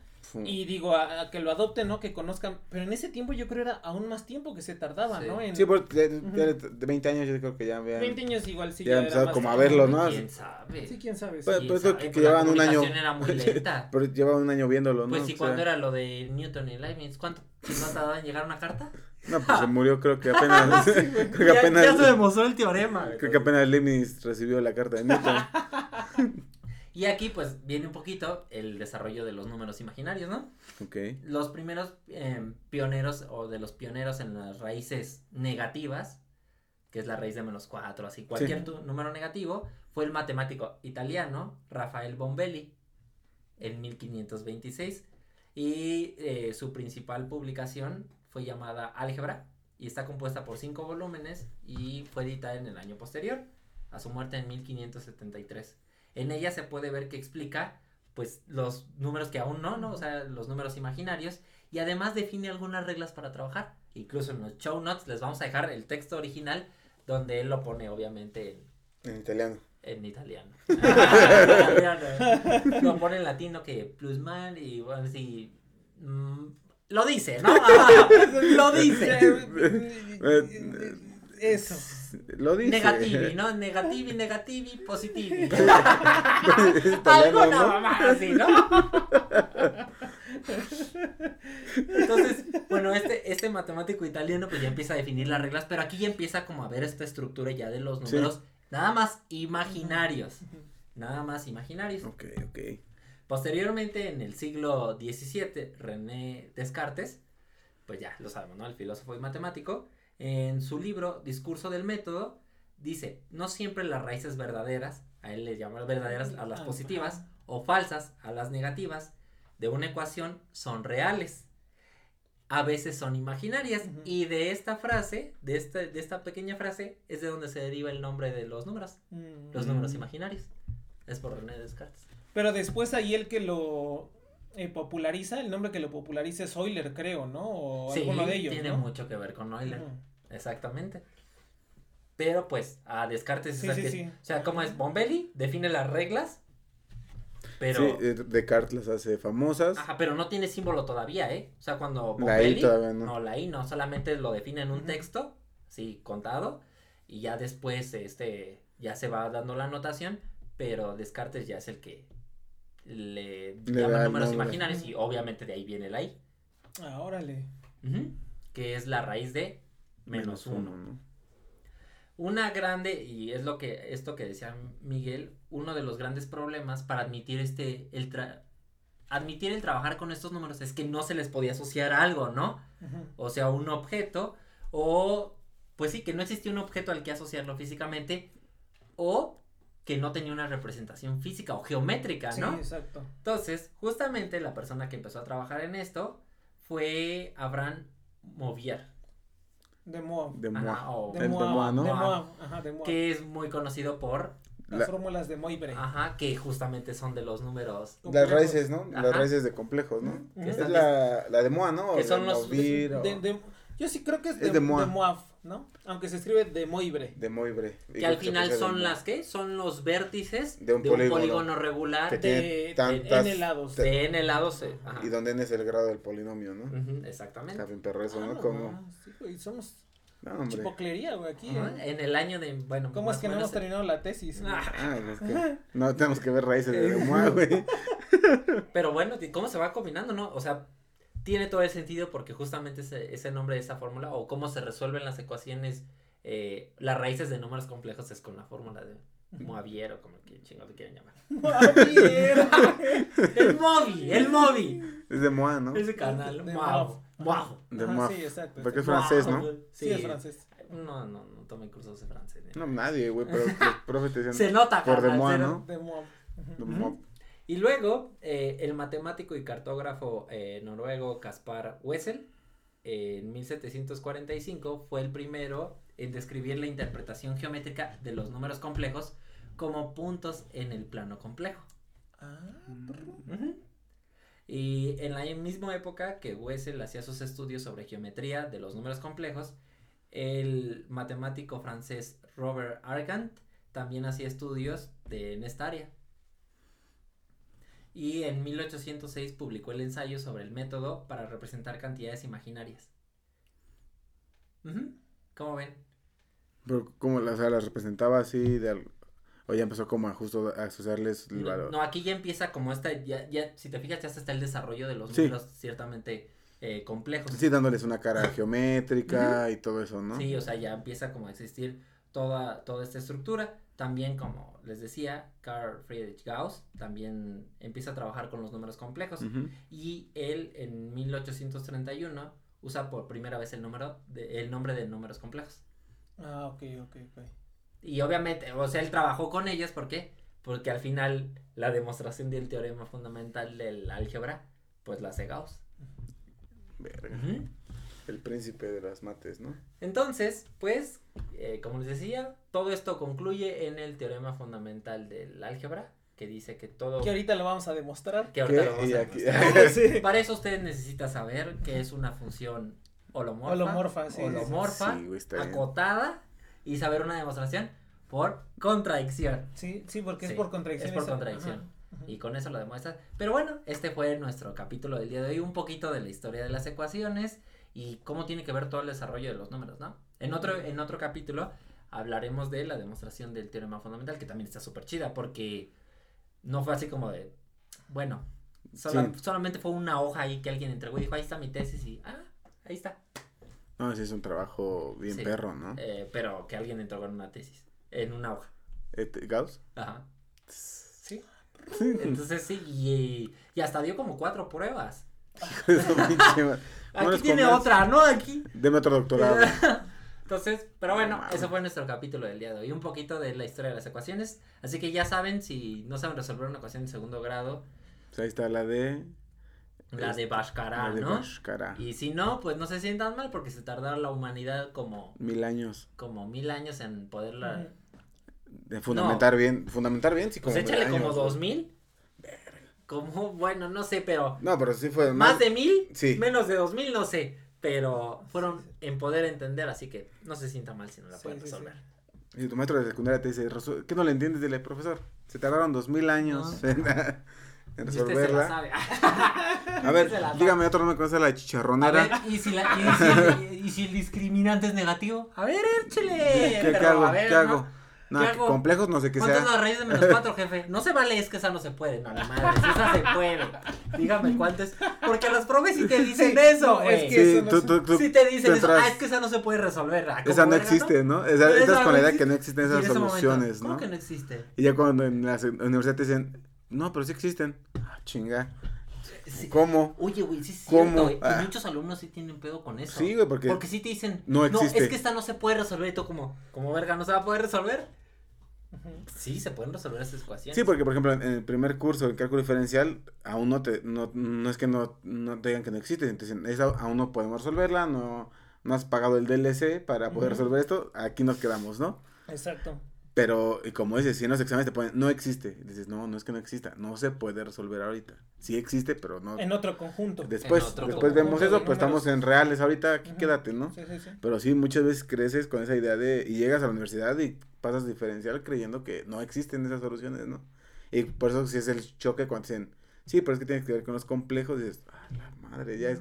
Y digo, a, a que lo adopten, ¿no? Que conozcan. Pero en ese tiempo yo creo era aún más tiempo que se tardaba, Sí. ¿no? En Sí, porque de, de- de 20 años yo creo que ya vean. 20 años igual sí Ya ya, era más como a verlo, ¿no? ¿Quién sabe? Sí, quién sabe. sí. Pues- ¿Quién pues, sabe? que- que la llevaban un año. era muy lenta. Pero llevaban un año viéndolo, ¿no? Pues sí, O sea, cuando era lo de Newton y Leibniz, ¿cuánto tardaba en llegar una carta? No, pues se murió creo que apenas. creo que Ya, apenas. ya se demostró el teorema. Creo que apenas Leibniz recibió la carta de Newton. Y aquí pues viene un poquito el desarrollo de los números imaginarios, ¿no? ok. Los primeros eh, pioneros o de los pioneros en las raíces negativas, que es la raíz de menos 4, así, cualquier tu- número negativo, fue el matemático italiano Rafael Bombelli en 1526. Y eh, su principal publicación fue llamada Álgebra y está compuesta por cinco volúmenes y fue editada en el año posterior, a su muerte en 1573. En ella se puede ver que explica pues los números que aún no, ¿no? O sea, los números imaginarios y además define algunas reglas para trabajar. Incluso en los show notes les vamos a dejar el texto original donde él lo pone obviamente en, En italiano. en italiano. Lo pone en latino que plusman y bueno, sí. mm, lo dice, ¿no? lo dice. Eso. Lo dice. Negativi, ¿no? Negativi, negativi, positivi. Es italiano, Alguna ¿no? mamá así, ¿no? Entonces, bueno, este, este matemático italiano pues ya empieza a definir las reglas, pero aquí ya empieza como a ver esta estructura ya de los Sí. números nada más imaginarios. Nada más imaginarios. Ok, ok. Posteriormente, en el siglo XVII, René Descartes, pues ya lo sabemos, ¿no? El filósofo y matemático, en su libro Discurso del Método, dice, no siempre las raíces verdaderas, a él le llama verdaderas a las Ah, positivas, o falsas a las negativas, de una ecuación son reales. A veces son imaginarias. Y de esta frase, de esta, de esta pequeña frase, es de donde se deriva el nombre de los números. Mm. Los números imaginarios. Es por René Descartes. Pero después ahí el que lo eh, populariza, el nombre que lo populariza es Euler, creo, ¿no? O Sí, alguno de ellos, tiene ¿no? mucho que ver con Euler. Exactamente. Pero pues a Descartes Sí, es el sí, que- sí. O sea, como es Bombelli, define las reglas, pero Sí, eh, Descartes las hace famosas. ajá, pero no tiene símbolo todavía, ¿eh? O sea, cuando La I Bombelli todavía no. la I no, solamente lo define en un texto, sí, contado, y ya después este ya se va dando la anotación, pero Descartes ya es el que le, Le llama el números imaginarios y obviamente de ahí viene la I, Ah, órale. Que es la raíz de menos uno. ¿no? Una grande, y es lo que, esto que decía Miguel, uno de los grandes problemas para admitir este, el tra- admitir el trabajar con estos números es que no se les podía asociar a algo, ¿no? O sea, un objeto, o, pues sí, que no existía un objeto al que asociarlo físicamente, o que no tenía una representación física o geométrica, Sí, ¿no? exacto. Entonces, justamente la persona que empezó a trabajar en esto fue Abraham Movier, De Moab. De Ajá, Moa. o- De Moab, Moab, ¿no? De Moab, ajá, de Moab. que es muy conocido por, Las La- fórmulas de Moibre. ajá, que justamente son de los números, Las raíces, ¿no? Las Ajá. raíces de complejos, ¿no? Es la, la de Moa, ¿no? O que son los- Movir, o De- de- yo sí creo que es, Es de, de, Moab. ¿No? Aunque se escribe de Moibre. de Moibre. que al final son las que son los vértices De un polígono. regular Que de, tiene de, tantas- de N lados. de n lados. eh, ajá. Y donde n es el grado del polinomio, ¿no? Exactamente. Está bien perro eso, Ah, ¿no? Como... ah, sí, güey, somos No, chipoclería, güey, aquí. ¿eh? En el año de, bueno, ¿Cómo es que no hemos terminado la tesis? Ah, Ah, es que no tenemos que ver raíces de Moa, güey. Pero bueno, ¿cómo se va combinando, no? O sea, tiene todo el sentido porque justamente ese, ese nombre de esa fórmula o cómo se resuelven las ecuaciones, eh, las raíces de números complejos es con la fórmula de Moavier o como que chingados le quieran llamar. Moavier. El Movi, el Movi. Es de Moa, ¿no? Canal, De Moab. Moab. Moab. De Moab. Sí, exacto. Porque es exacto. francés, ¿no? Moab. Sí, es francés. No, no, no tomé cursos de francés. No, nadie, güey, pero los profes te decían Se nota, por de Moa, ¿no? De Moab. De Ujú. Y luego, eh, el matemático y cartógrafo eh, noruego Caspar Wessel, eh, en 1745, fue el primero en describir la interpretación geométrica de los números complejos como puntos en el plano complejo. Ah. Y en la misma época que Wessel hacía sus estudios sobre geometría de los números complejos, el matemático francés Robert Argand también hacía estudios de, en esta área. Y en 1806 publicó el ensayo sobre el método para representar cantidades imaginarias. ¿Cómo ven? Pero como la, o sea, las representaba así de o ya empezó como a justo a asociarles el No, valor. no, aquí ya empieza como esta, ya, ya, si te fijas, ya está el desarrollo de los Sí. números ciertamente eh, complejos. Sí, dándoles una cara geométrica y todo eso, ¿no? Sí, o sea, ya empieza como a existir toda, toda esta estructura. También, como les decía, Carl Friedrich Gauss también empieza a trabajar con los números complejos. Y él en 1831 usa por primera vez el, número de, el nombre de números complejos. Ah, ok, ok, ok. Y obviamente, o sea, él trabajó con ellos, ¿por qué? Porque al final la demostración del teorema fundamental del álgebra, pues la hace Gauss. Verga. Ujú. El príncipe de las mates, ¿no? Entonces, pues, eh, como les decía, todo esto concluye en el teorema fundamental del álgebra, que dice que todo... Que ahorita lo vamos a demostrar. que ahorita ¿Qué? lo vamos Y a aquí- demostrar. Sí. Para eso usted necesita saber que es una función holomorfa, Holomorfa, sí, holomorfa, Sí, güey, está bien. acotada, y saber una demostración por contradicción. Sí, sí, porque Sí, es por contradicción. es por esa- contradicción. ajá. Y con eso lo demuestras. Pero bueno, este fue nuestro capítulo del día de hoy. Un poquito de la historia de las ecuaciones y cómo tiene que ver todo el desarrollo de los números, ¿no? En otro, en otro capítulo hablaremos de la demostración del teorema fundamental, que también está súper chida, porque no fue así como de, bueno, sola- Sí. solamente fue una hoja ahí que alguien entregó y dijo, ahí está mi tesis y, ah, ahí está. No, sí es un trabajo bien Sí. perro, ¿no? Eh, pero que alguien entregó en una tesis, en una hoja. Este, ¿Gauss? Ajá. Sí. Entonces sí, y, y hasta dio como cuatro pruebas. Eso, pinche ma- ¿Cómo Aquí tiene otra, ¿no? Aquí. Deme otro doctorado. Entonces, pero bueno, ese fue nuestro capítulo del día de hoy. Un poquito de la historia de las ecuaciones. Así que ya saben, si no saben resolver una ecuación de segundo grado, Pues ahí está la de... la de Bhaskara, la de ¿no? Bhaskara. Y si no, pues no se sientan mal porque se tardaron la humanidad como, Mil años. como mil años en poderla. De fundamentar bien. Fundamentar bien, sí, como Pues échale como dos mil. Como, bueno, no sé, pero No, pero sí fue más de mil, Sí. menos de dos mil, no sé. Pero fueron en poder entender, así que no se sienta mal si no la Sí, pueden sí, sí. resolver. Y tu maestro de secundaria te dice, "Resu- ¿qué no le entiendes? Dile, profesor, se tardaron dos mil años en, en Y usted se la resolverla. sabe. A ver, dígame otro nombre que no sea la A chicharronera. ver, ¿y si, la- y si el, y si el discriminante es negativo? A ver, échale. ¿Qué, hago? ver, ¿Qué ¿no? hago? No, ¿Qué que hago? complejos no sé qué ¿Cuánto es sea. la raíz de menos 4, jefe? No se vale, es que esa no se puede. No, ni madre, esa se puede. Dígame cuánto es. Porque los profes sí te dicen Sí, eso, no, güey. es que Sí, eso no tú, se- tú, tú, Sí te dicen tú eso. entras- Ah, es que esa no se puede resolver. Ah, Esa ¿cómo no verga, existe, ¿no? Esa, no con la idea que no existen Y en esas ese momento, soluciones, ¿Cómo ¿no? que no existe? Y ya cuando en la se- universidad te dicen, no, pero sí existen. Ah, chinga. Sí. ¿Cómo? Oye, güey, sí es ¿Cómo? cierto, güey. Y Ah. muchos alumnos sí tienen pedo con eso. Sí, güey, porque, Porque sí te dicen, no existe. es que esta no se puede resolver. Y tú como, como verga, ¿no se va a poder resolver? Sí, se pueden resolver esas ecuaciones. Sí, porque por ejemplo en el primer curso en cálculo diferencial aún no te no, no es que no, no te digan que no existe, entonces esa aún no podemos resolverla, no, no has pagado el DLC para poder resolver esto, aquí nos quedamos, ¿no? Exacto. Pero y como dices, si en los exámenes te ponen no existe, dices, no, no es que no exista, no se puede resolver ahorita. Sí existe, pero no. En otro conjunto. Después, otro después conjunto vemos eso, pues números. estamos en reales ahorita, aquí quédate, ¿no? Sí, sí, sí. Pero sí, muchas veces creces con esa idea de, y llegas a la universidad y pasas diferencial creyendo que no existen esas soluciones, ¿no? Y por eso sí es el choque cuando dicen, sí, pero es que tiene que ver con los complejos, y dices, ah, la madre, ya es...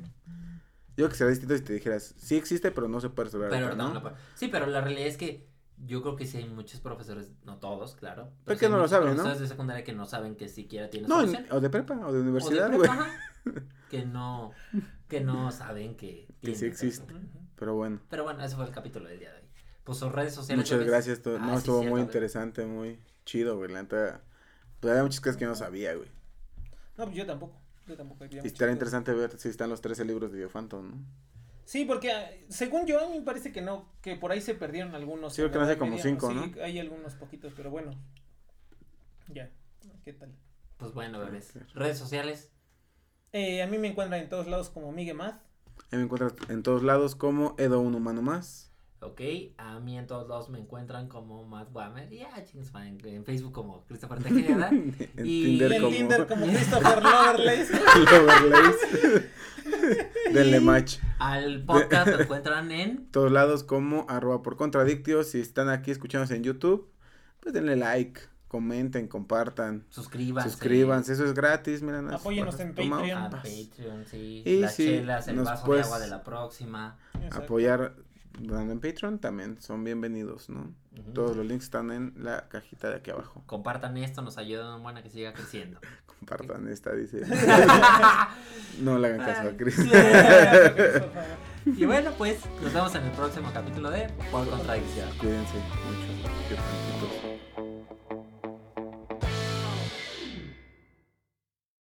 Yo creo que sería distinto si te dijeras, sí existe, pero no se puede resolver Pero ahorita, no, ¿no? Sí, pero la realidad es que yo creo que sí hay muchos profesores, no todos, claro. Pero que no lo saben, ¿no? profesores de secundaria que no saben que siquiera tienen No, en- o de prepa, o de universidad, güey. que no, que no saben que, Que sí existe. eso. Pero bueno, Pero bueno, ese fue el capítulo del día de hoy. Pues sus redes sociales. muchas ¿ves? gracias. Ah, no, sí, estuvo cierto, muy interesante, muy chido, güey, la neta. Pues había muchas cosas que yo no sabía, güey. No, pues yo tampoco. Yo tampoco. Y cosas. interesante ver si están los 13 libros de Diofanto, ¿no? Sí, porque ah, según yo, a mí me parece que no, que por ahí se perdieron algunos. Sí, no sé, Edad como Media, cinco, sí, ¿no? hay algunos poquitos, pero bueno. Ya, ¿qué tal? Pues bueno, bebés. Redes sociales. Eh, a mí me encuentran en todos lados como Miguel Math. Ahí me encuentras en todos lados como Edo un humano más. Ok, a mí en todos lados me encuentran como Matt Whammer. Y ah, chingues, man, en Facebook como Christopher Tejeda. en Y- Tinder en como Tinder como Christopher Loverlace. Lovelace. Denle match. Al podcast lo encuentran en Todos lados como arroba por contradictio. Si están aquí escuchándonos en YouTube, pues denle like, comenten, compartan, suscríbanse. suscríbanse. Eso es gratis, miren. Apóyenos en. Patreon. A Patreon, sí. Y Las sí, chelas, el vaso de agua de la próxima. Exacto. Apoyar dando en Patreon también son bienvenidos, ¿no? Todos los links están en la cajita de aquí abajo. Compartan esto, nos ayudan un buen a que siga creciendo. Compartan esta, dice. no le hagan caso a Chris. y bueno, pues nos vemos en el próximo capítulo de Por Contradicción. Cuídense mucho.